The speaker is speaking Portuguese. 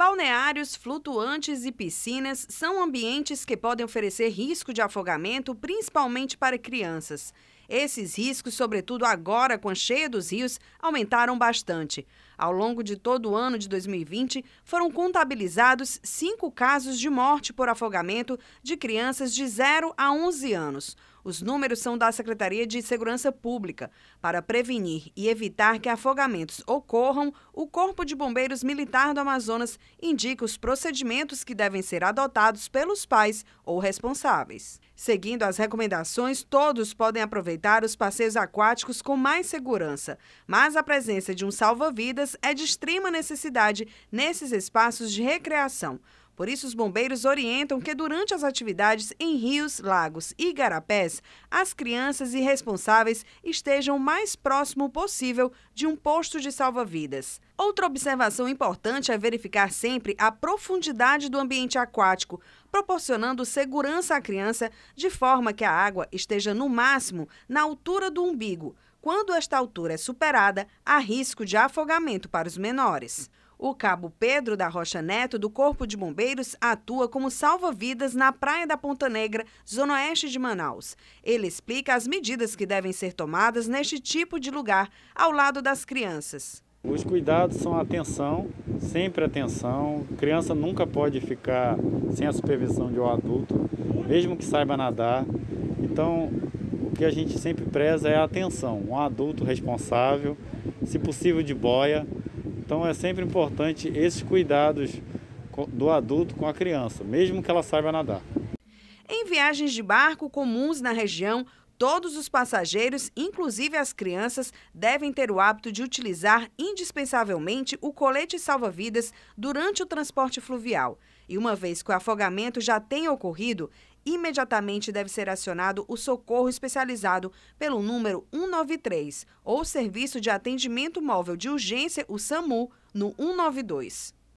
Balneários, flutuantes e piscinas são ambientes que podem oferecer risco de afogamento, principalmente para crianças. Esses riscos, sobretudo agora com a cheia dos rios, aumentaram bastante. Ao longo de todo o ano de 2020, foram contabilizados cinco casos de morte por afogamento de crianças de 0 a 11 anos. Os números são da Secretaria de Segurança Pública. Para prevenir e evitar que afogamentos ocorram, o Corpo de Bombeiros Militar do Amazonas indica os procedimentos que devem ser adotados pelos pais ou responsáveis. Seguindo as recomendações, todos podem aproveitar os passeios aquáticos com mais segurança, mas a presença de um salva-vidas é de extrema necessidade nesses espaços de recreação. Por isso, os bombeiros orientam que durante as atividades em rios, lagos e igarapés, as crianças e responsáveis estejam o mais próximo possível de um posto de salva-vidas. Outra observação importante é verificar sempre a profundidade do ambiente aquático, proporcionando segurança à criança de forma que a água esteja no máximo na altura do umbigo. Quando esta altura é superada, há risco de afogamento para os menores. O cabo Pedro da Rocha Neto, do Corpo de Bombeiros, atua como salva-vidas na Praia da Ponta Negra, zona oeste de Manaus. Ele explica as medidas que devem ser tomadas neste tipo de lugar, ao lado das crianças. Os cuidados são atenção, sempre atenção. criança nunca pode ficar sem a supervisão de um adulto, mesmo que saiba nadar. Então, que a gente sempre preza é a atenção, um adulto responsável, se possível de boia, então é sempre importante esses cuidados do adulto com a criança, mesmo que ela saiba nadar. Em viagens de barco comuns na região, Todos os passageiros, inclusive as crianças, devem ter o hábito de utilizar indispensavelmente o colete salva-vidas durante o transporte fluvial. E uma vez que o afogamento já tenha ocorrido, imediatamente deve ser acionado o socorro especializado pelo número 193 ou Serviço de Atendimento Móvel de Urgência, o SAMU, no 192.